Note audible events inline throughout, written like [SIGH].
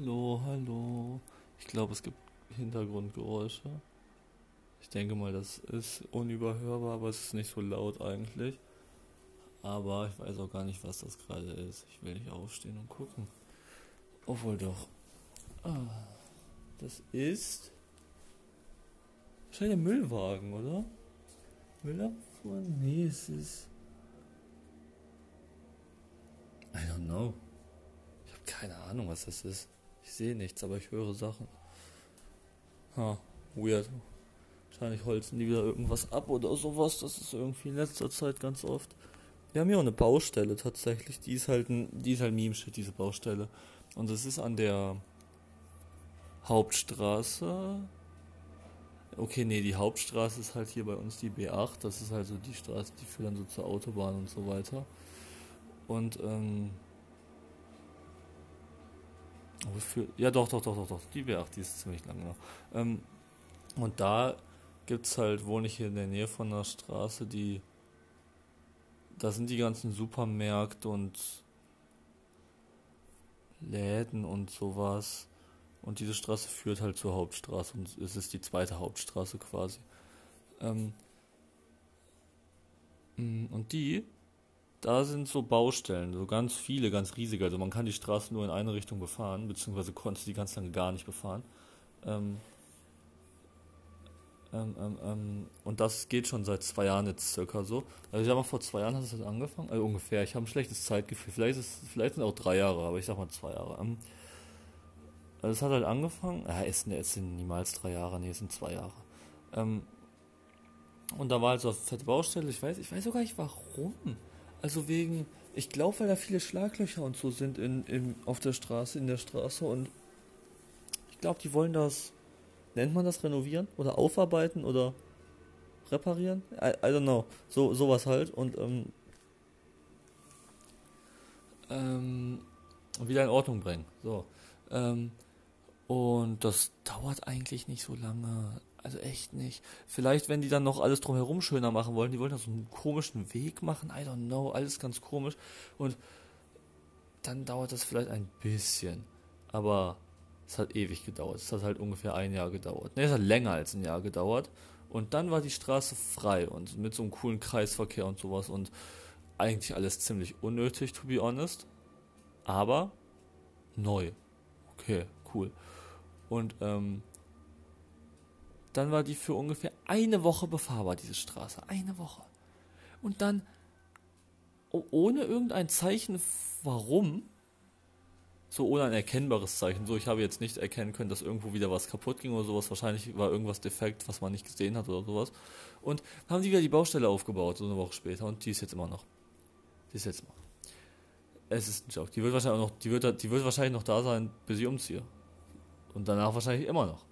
Hallo, hallo. Ich glaube, es gibt Hintergrundgeräusche. Ich denke mal, das ist unüberhörbar, aber es ist nicht so laut eigentlich. Aber ich weiß auch gar nicht, was das gerade ist. Ich will nicht aufstehen und gucken. Obwohl doch. Ah, das ist. Wahrscheinlich der Müllwagen, oder? Müllabfuhr? Nee, es ist. I don't know. Ich habe keine Ahnung, was das ist. Ich sehe nichts, aber ich höre Sachen. Ha, weird. Wahrscheinlich holzen die wieder irgendwas ab oder sowas. Das ist irgendwie in letzter Zeit ganz oft. Wir haben hier auch eine Baustelle tatsächlich. Die ist halt ein, die ist halt Meme-Shit, diese Baustelle. Und das ist an der Hauptstraße. Okay, nee, die Hauptstraße ist halt hier bei uns die B8. Das ist also die Straße, die führt dann so zur Autobahn und so weiter. Und, ähm. Für, ja, doch, doch, doch, doch, doch. Die B8, die ist ziemlich lang noch. Ähm, und da gibt's halt, wohne ich hier in der Nähe von der Straße, die. Da sind die ganzen Supermärkte und Läden und sowas. Und diese Straße führt halt zur Hauptstraße und es ist die zweite Hauptstraße quasi. Ähm, mm, und die, da sind so Baustellen, so ganz viele, ganz riesige. Also man kann die Straße nur in eine Richtung befahren, beziehungsweise konnte die ganz lange gar nicht befahren. Ähm, ähm, ähm, ähm, und das geht schon seit zwei Jahren jetzt circa so. Also ich sag mal, vor zwei Jahren hat es halt angefangen, also ungefähr. Ich habe ein schlechtes Zeitgefühl. Vielleicht, ist, vielleicht sind auch drei Jahre, aber ich sag mal zwei Jahre. Ähm, also es hat halt angefangen, ja, es, es sind niemals drei Jahre, nee, es sind zwei Jahre. Ähm, und da war halt so eine fette Baustelle, ich weiß, ich weiß sogar nicht warum. Also wegen, ich glaube, weil da viele Schlaglöcher und so sind in, in, auf der Straße, in der Straße und ich glaube, die wollen das nennt man das renovieren oder aufarbeiten oder reparieren? I, I don't know. So sowas halt und ähm, ähm, wieder in Ordnung bringen. So. Ähm, und das dauert eigentlich nicht so lange. Also echt nicht. Vielleicht, wenn die dann noch alles drumherum schöner machen wollen, die wollen da so einen komischen Weg machen, I don't know, alles ganz komisch. Und dann dauert das vielleicht ein bisschen. Aber es hat ewig gedauert. Es hat halt ungefähr ein Jahr gedauert. Ne, es hat länger als ein Jahr gedauert. Und dann war die Straße frei und mit so einem coolen Kreisverkehr und sowas und eigentlich alles ziemlich unnötig, to be honest. Aber neu. Okay, cool. Und ähm, dann war die für ungefähr eine Woche befahrbar, diese Straße. Eine Woche. Und dann, ohne irgendein Zeichen, warum, so ohne ein erkennbares Zeichen. So, ich habe jetzt nicht erkennen können, dass irgendwo wieder was kaputt ging oder sowas. Wahrscheinlich war irgendwas defekt, was man nicht gesehen hat oder sowas. Und haben die wieder die Baustelle aufgebaut, so eine Woche später. Und die ist jetzt immer noch. Die ist jetzt immer. Es ist ein Joke. Die wird wahrscheinlich noch, die wird, die wird wahrscheinlich noch da sein, bis ich umziehe. Und danach wahrscheinlich immer noch.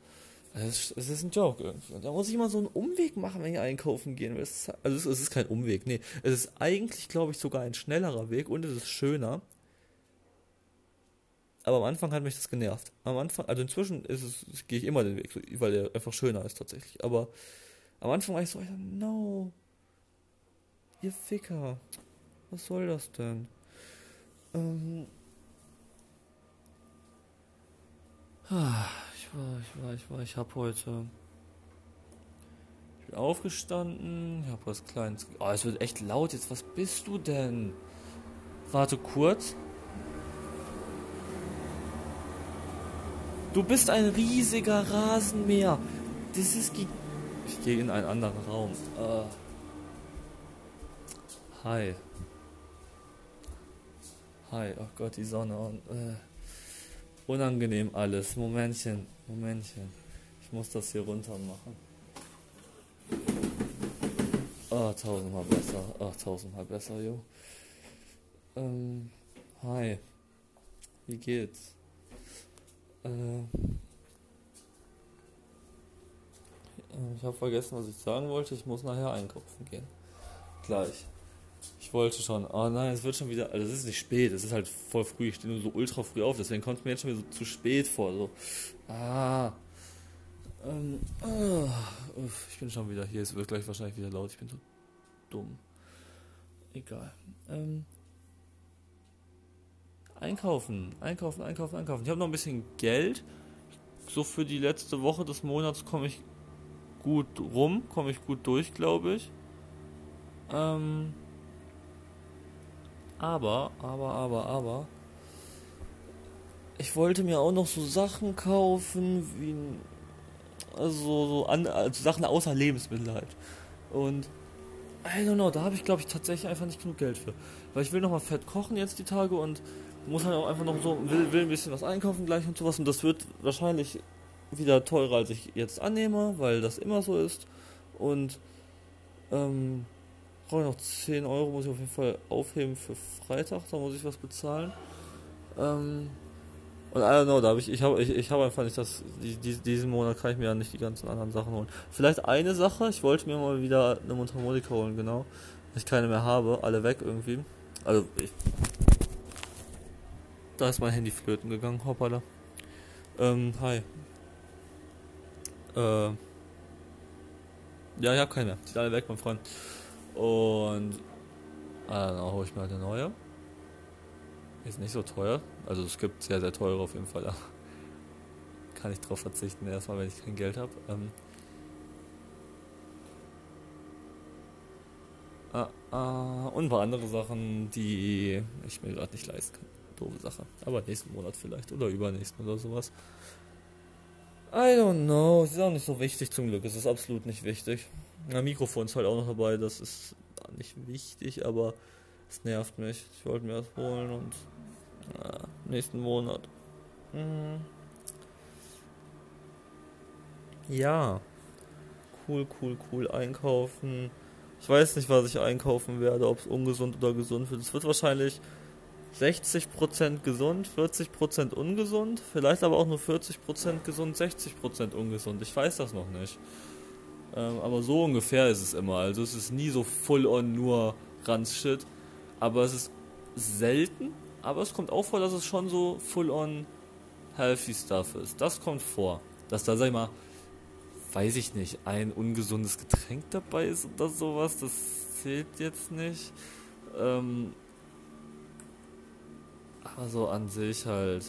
Es ist, ist ein Joke da muss ich immer so einen Umweg machen, wenn ich einkaufen gehen will. also es, ist kein Umweg, nee. Es ist eigentlich, glaube ich, sogar ein schnellerer Weg und es ist schöner aber am Anfang hat mich das genervt. Am Anfang, also inzwischen ist es, gehe ich immer den Weg, weil der einfach schöner ist tatsächlich. Aber am Anfang war ich so, ich so, no, ihr Ficker, was soll das denn? Ähm, ah, war, ich war, ich war, ich habe heute ich bin aufgestanden, ich habe was Kleines. Oh, es wird echt laut jetzt. Was bist du denn? Warte kurz. Du bist ein riesiger Rasenmäher. Das ist. Ich gehe in einen anderen Raum. Uh. Hi. Hi, oh Gott, die Sonne. Und, äh, unangenehm alles. Momentchen, Momentchen. Ich muss das hier runter machen. Oh, tausendmal besser. Ach, tausendmal besser, jo. Ähm, hi. Wie geht's? Äh, ich habe vergessen, was ich sagen wollte. Ich muss nachher einkaufen gehen. Gleich. Ich wollte schon. Oh nein, es wird schon wieder. Also es ist nicht spät, es ist halt voll früh. Ich stehe nur so ultra früh auf, deswegen kommt es mir jetzt schon wieder so zu spät vor. So. Ah. Ähm, oh, ich bin schon wieder hier. Es wird gleich wahrscheinlich wieder laut. Ich bin so dumm. Egal. Ähm, einkaufen, einkaufen, einkaufen, einkaufen. Ich habe noch ein bisschen Geld. So für die letzte Woche des Monats komme ich gut rum, komme ich gut durch, glaube ich. Ähm, aber, aber, aber, aber. Ich wollte mir auch noch so Sachen kaufen, wie also so an, also Sachen außer Lebensmittel halt. Und I don't know, da habe ich glaube ich tatsächlich einfach nicht genug Geld für. Weil ich will nochmal fett kochen jetzt die Tage und muss halt auch einfach noch so, will, will ein bisschen was einkaufen gleich und sowas. Und das wird wahrscheinlich wieder teurer, als ich jetzt annehme, weil das immer so ist. Und ähm, brauche ich noch 10 Euro, muss ich auf jeden Fall aufheben für Freitag, da muss ich was bezahlen. Ähm, und I don't know, da habe ich, ich habe ich, ich hab einfach nicht das, die, die, diesen Monat kann ich mir ja nicht die ganzen anderen Sachen holen. Vielleicht eine Sache, ich wollte mir mal wieder eine Mundharmonika holen, genau. Ich keine mehr habe, alle weg irgendwie. Also, ich, da ist mein Handy flöten gegangen, hoppala. Ähm, hi. Äh, ja, ich habe keine mehr. Die sind alle weg, mein Freund. Und dann hole ich mir halt eine neue. Ist nicht so teuer. Also es gibt sehr, sehr teure auf jeden Fall. Da [LAUGHS] kann ich drauf verzichten, erstmal, wenn ich kein Geld habe. Ähm ah, ah, und ein paar andere Sachen, die ich mir gerade nicht leisten kann. Doofe Sache. Aber nächsten Monat vielleicht oder übernächsten oder sowas. I don't know. Es ist auch nicht so wichtig zum Glück. Es ist absolut nicht wichtig. Ein Mikrofon ist halt auch noch dabei. Das ist nicht wichtig, aber es nervt mich. Ich wollte mir das holen und na, nächsten Monat. Mhm. Ja. Cool, cool, cool. Einkaufen. Ich weiß nicht, was ich einkaufen werde, ob es ungesund oder gesund wird. Es wird wahrscheinlich 60% gesund, 40% ungesund, vielleicht aber auch nur 40% gesund, 60% ungesund. Ich weiß das noch nicht. Ähm, aber so ungefähr ist es immer. Also es ist nie so full on nur Ranz-Shit. Aber es ist selten. Aber es kommt auch vor, dass es schon so full on healthy stuff ist. Das kommt vor. Dass da, sag ich mal, weiß ich nicht, ein ungesundes Getränk dabei ist oder sowas. Das zählt jetzt nicht. Ähm, aber so an sich halt.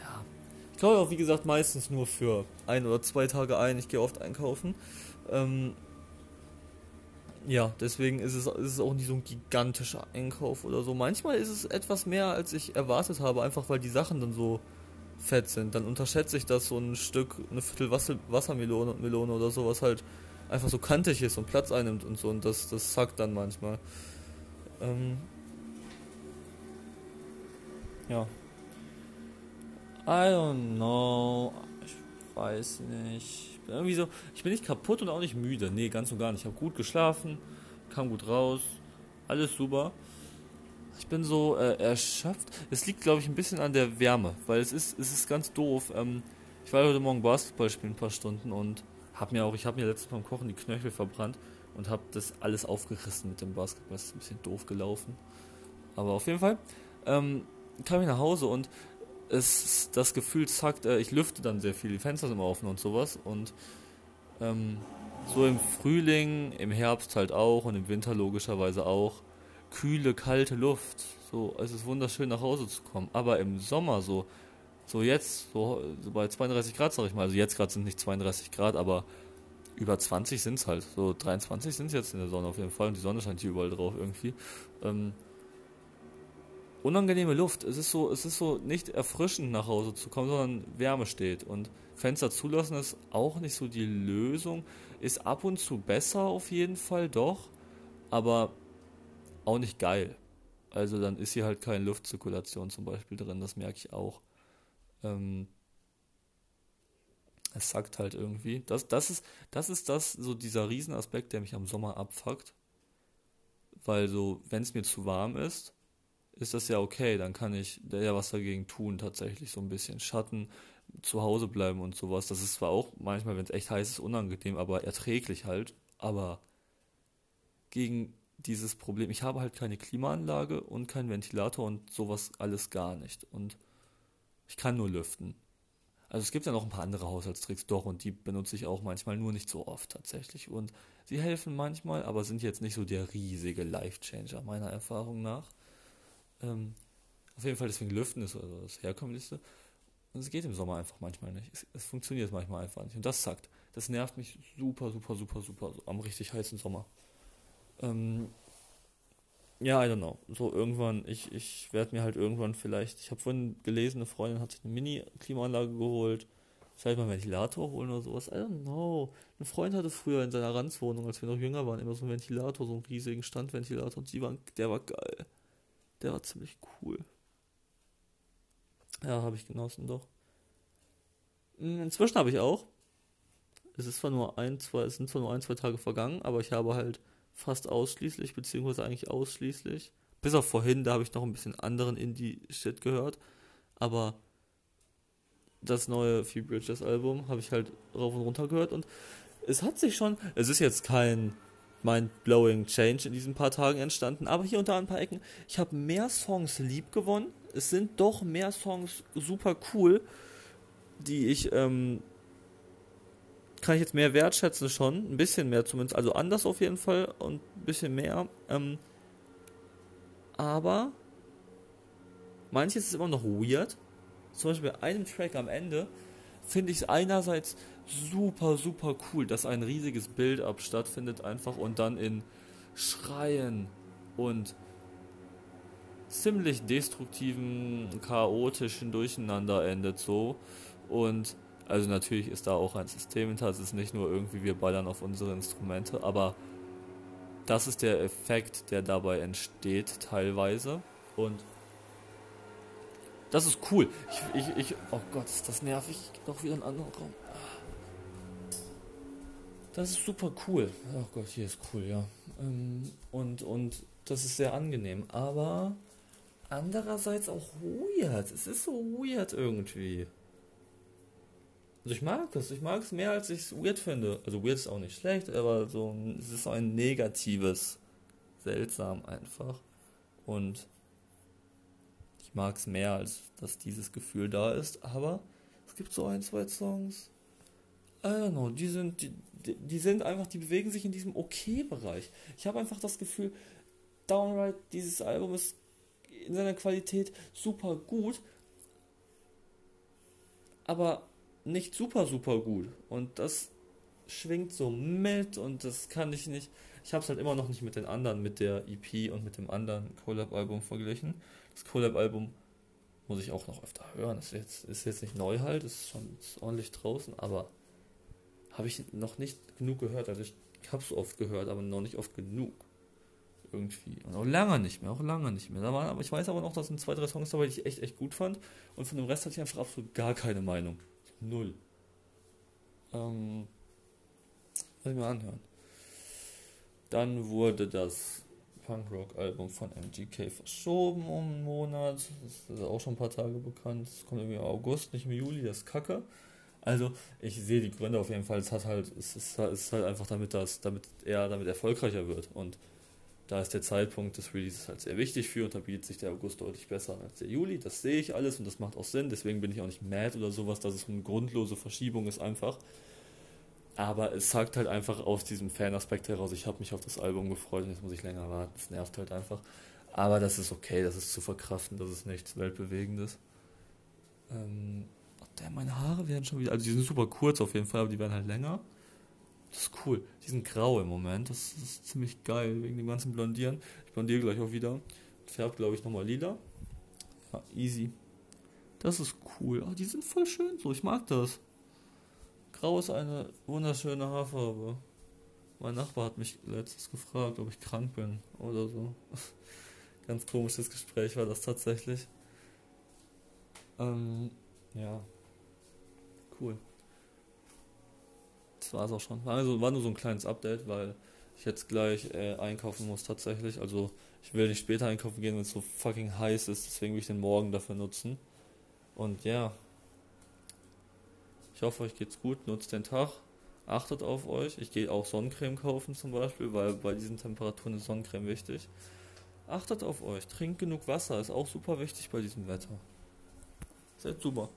Ja. Ich glaube auch, wie gesagt, meistens nur für ein oder zwei Tage ein. Ich gehe oft einkaufen. Ähm, ja, deswegen ist es, ist es auch nicht so ein gigantischer Einkauf oder so. Manchmal ist es etwas mehr, als ich erwartet habe, einfach weil die Sachen dann so fett sind. Dann unterschätze ich das so ein Stück, eine Viertel Wasser, Wassermelone Melone oder so, was halt einfach so kantig ist und Platz einnimmt und so. Und das, das zackt dann manchmal. Ähm, ja. I don't know. Ich weiß nicht. Irgendwie so. Ich bin nicht kaputt und auch nicht müde. Nee, ganz und gar nicht. Ich habe gut geschlafen, kam gut raus. Alles super. Ich bin so äh, erschöpft. Es liegt, glaube ich, ein bisschen an der Wärme, weil es ist, es ist ganz doof. Ähm, ich war heute Morgen Basketball spielen, ein paar Stunden und habe mir auch, ich habe mir letztes Mal beim Kochen die Knöchel verbrannt und habe das alles aufgerissen mit dem Basketball. Das ist ein bisschen doof gelaufen. Aber auf jeden Fall. Ähm, kam ich nach Hause und es das Gefühl zackt, äh, ich lüfte dann sehr viel, die Fenster sind offen und sowas und ähm, so im Frühling, im Herbst halt auch und im Winter logischerweise auch kühle, kalte Luft. So, es ist wunderschön nach Hause zu kommen. Aber im Sommer so, so jetzt, so, so bei 32 Grad sag ich mal, also jetzt gerade sind nicht 32 Grad, aber über 20 sind es halt. So 23 sind es jetzt in der Sonne auf jeden Fall und die Sonne scheint hier überall drauf irgendwie. Ähm, unangenehme Luft. Es ist so, es ist so nicht erfrischend nach Hause zu kommen, sondern Wärme steht. Und Fenster zulassen ist auch nicht so die Lösung. Ist ab und zu besser auf jeden Fall doch, aber auch nicht geil. Also dann ist hier halt keine Luftzirkulation zum Beispiel drin, das merke ich auch. Ähm, es sagt halt irgendwie. Das, das, ist, das ist das, so dieser Riesenaspekt, der mich am Sommer abfuckt. Weil so, wenn es mir zu warm ist, ist das ja okay, dann kann ich ja was dagegen tun, tatsächlich so ein bisschen Schatten, zu Hause bleiben und sowas. Das ist zwar auch manchmal, wenn es echt heiß ist, unangenehm, aber erträglich halt. Aber gegen dieses Problem, ich habe halt keine Klimaanlage und keinen Ventilator und sowas alles gar nicht. Und ich kann nur lüften. Also es gibt ja noch ein paar andere Haushaltstricks, doch, und die benutze ich auch manchmal, nur nicht so oft tatsächlich. Und sie helfen manchmal, aber sind jetzt nicht so der riesige Life-Changer, meiner Erfahrung nach. Ähm, Auf jeden Fall deswegen Lüften ist also das herkömmlichste. Und es geht im Sommer einfach manchmal nicht. Es, es funktioniert manchmal einfach nicht. Und das sagt, das nervt mich super, super, super, super so am richtig heißen Sommer. Ähm, ja, I don't know. So irgendwann, ich, ich werde mir halt irgendwann vielleicht, ich habe vorhin gelesen, eine Freundin hat sich eine Mini-Klimaanlage geholt. Vielleicht mal einen Ventilator holen oder sowas. I don't know. Ein Freund hatte früher in seiner Ranzwohnung, als wir noch jünger waren, immer so einen Ventilator, so einen riesigen Standventilator. Und die waren, der war geil. Der war ziemlich cool. Ja, habe ich genossen, doch. Hm, inzwischen habe ich auch. Es ist zwar nur ein, zwei, es sind zwar nur ein, zwei Tage vergangen, aber ich habe halt fast ausschließlich, beziehungsweise eigentlich ausschließlich, bis auf vorhin, da habe ich noch ein bisschen anderen Indie-Shit gehört, aber das neue Few Bridges Album habe ich halt rauf und runter gehört und es hat sich schon, es ist jetzt kein mind-blowing Change in diesen paar Tagen entstanden, aber hier unter ein paar Ecken, ich habe mehr Songs lieb gewonnen, es sind doch mehr Songs super cool, die ich, ähm, kann ich jetzt mehr wertschätzen schon, ein bisschen mehr zumindest, also anders auf jeden Fall und ein bisschen mehr, ähm, aber manches ist immer noch weird, zum Beispiel bei einem Track am Ende finde ich es einerseits super, super cool, dass ein riesiges Build-up stattfindet einfach und dann in Schreien und ziemlich destruktiven, chaotischen Durcheinander endet so. Und also natürlich ist da auch ein System hinter, es ist nicht nur irgendwie wir ballern auf unsere Instrumente, aber das ist der Effekt, der dabei entsteht teilweise. Und das ist cool. Ich, ich, ich, oh Gott, ist das nervig. Noch wieder ein anderer Raum. Das ist super cool. Oh Gott, hier ist cool, ja. Ähm, und, und das ist sehr angenehm. Aber andererseits auch weird. Es ist so weird irgendwie. Also ich mag es. Ich mag es mehr, als ich es weird finde. Also weird ist auch nicht schlecht, aber so es ist so ein negatives, seltsam einfach. Und ich mag es mehr, als dass dieses Gefühl da ist. Aber es gibt so ein, zwei Songs. I don't know, die sind, die, die sind einfach, die bewegen sich in diesem Okay-Bereich. Ich habe einfach das Gefühl, Downright, dieses Album ist in seiner Qualität super gut, aber nicht super, super gut. Und das schwingt so mit und das kann ich nicht. Ich habe es halt immer noch nicht mit den anderen, mit der EP und mit dem anderen Collab-Album verglichen. Das Collab-Album muss ich auch noch öfter hören. Das ist jetzt, ist jetzt nicht neu halt, ist schon ist ordentlich draußen, aber habe ich noch nicht genug gehört. Also ich habe es oft gehört, aber noch nicht oft genug irgendwie. Und auch lange nicht mehr, auch lange nicht mehr. Da waren, aber ich weiß aber noch, dass sind zwei, drei Songs dabei, die ich echt, echt gut fand. Und von dem Rest hatte ich einfach absolut gar keine Meinung. Null. Ähm, lass ich mal anhören. Dann wurde das Punkrock-Album von MGK verschoben um einen Monat. Das ist auch schon ein paar Tage bekannt. Das kommt irgendwie im August, nicht im Juli, das ist kacke. Also, ich sehe die Gründe auf jeden Fall. Es hat halt, es ist, es ist halt einfach damit, dass, damit er damit erfolgreicher wird. Und da ist der Zeitpunkt des Releases halt sehr wichtig für und da bietet sich der August deutlich besser als der Juli. Das sehe ich alles und das macht auch Sinn. Deswegen bin ich auch nicht mad oder sowas, dass es eine grundlose Verschiebung ist einfach. Aber es sagt halt einfach aus diesem Fanaspekt heraus, ich habe mich auf das Album gefreut und jetzt muss ich länger warten. Das nervt halt einfach. Aber das ist okay, das ist zu verkraften, das ist nichts Weltbewegendes. Ähm, oh, meine Haare werden schon wieder, also die sind super kurz auf jeden Fall, aber die werden halt länger. Das ist cool. Die sind grau im Moment. Das ist ziemlich geil wegen dem ganzen Blondieren. Ich blondiere gleich auch wieder. Färbt, glaube ich, nochmal lila. Ja, easy. Das ist cool. Oh, die sind voll schön so. Ich mag das. Grau ist eine wunderschöne Haarfarbe. Mein Nachbar hat mich letztens gefragt, ob ich krank bin oder so. [LAUGHS] Ganz komisches Gespräch war das tatsächlich. Ähm, ja. Cool das war es auch schon. Also war nur so ein kleines Update, weil ich jetzt gleich äh, einkaufen muss tatsächlich. Also ich will nicht später einkaufen gehen, wenn es so fucking heiß ist. Deswegen will ich den Morgen dafür nutzen. Und ja. Ich hoffe, euch geht's gut. Nutzt den Tag. Achtet auf euch. Ich gehe auch Sonnencreme kaufen zum Beispiel, weil bei diesen Temperaturen ist Sonnencreme wichtig. Achtet auf euch. Trinkt genug Wasser. Ist auch super wichtig bei diesem Wetter. Seid super.